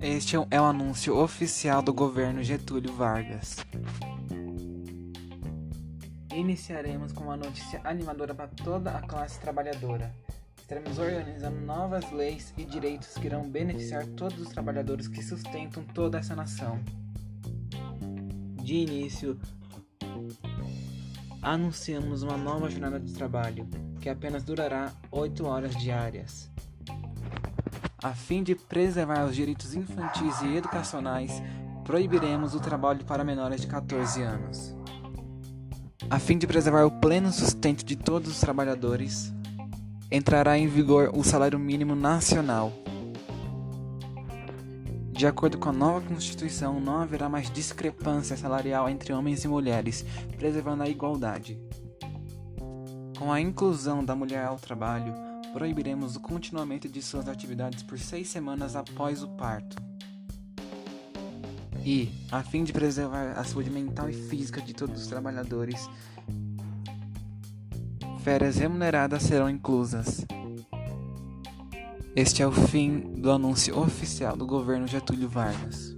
Este é o anúncio oficial do governo Getúlio Vargas. Iniciaremos com uma notícia animadora para toda a classe trabalhadora. Estaremos organizando novas leis e direitos que irão beneficiar todos os trabalhadores que sustentam toda essa nação. De início, anunciamos uma nova jornada de trabalho, que apenas durará 8 horas diárias. A fim de preservar os direitos infantis e educacionais, proibiremos o trabalho para menores de 14 anos. A fim de preservar o pleno sustento de todos os trabalhadores, entrará em vigor o salário mínimo nacional. De acordo com a nova Constituição, não haverá mais discrepância salarial entre homens e mulheres, preservando a igualdade. Com a inclusão da mulher ao trabalho, proibiremos o continuamento de suas atividades por seis semanas após o parto. E, a fim de preservar a saúde mental e física de todos os trabalhadores, férias remuneradas serão inclusas. Este é o fim do anúncio oficial do governo Getúlio Vargas.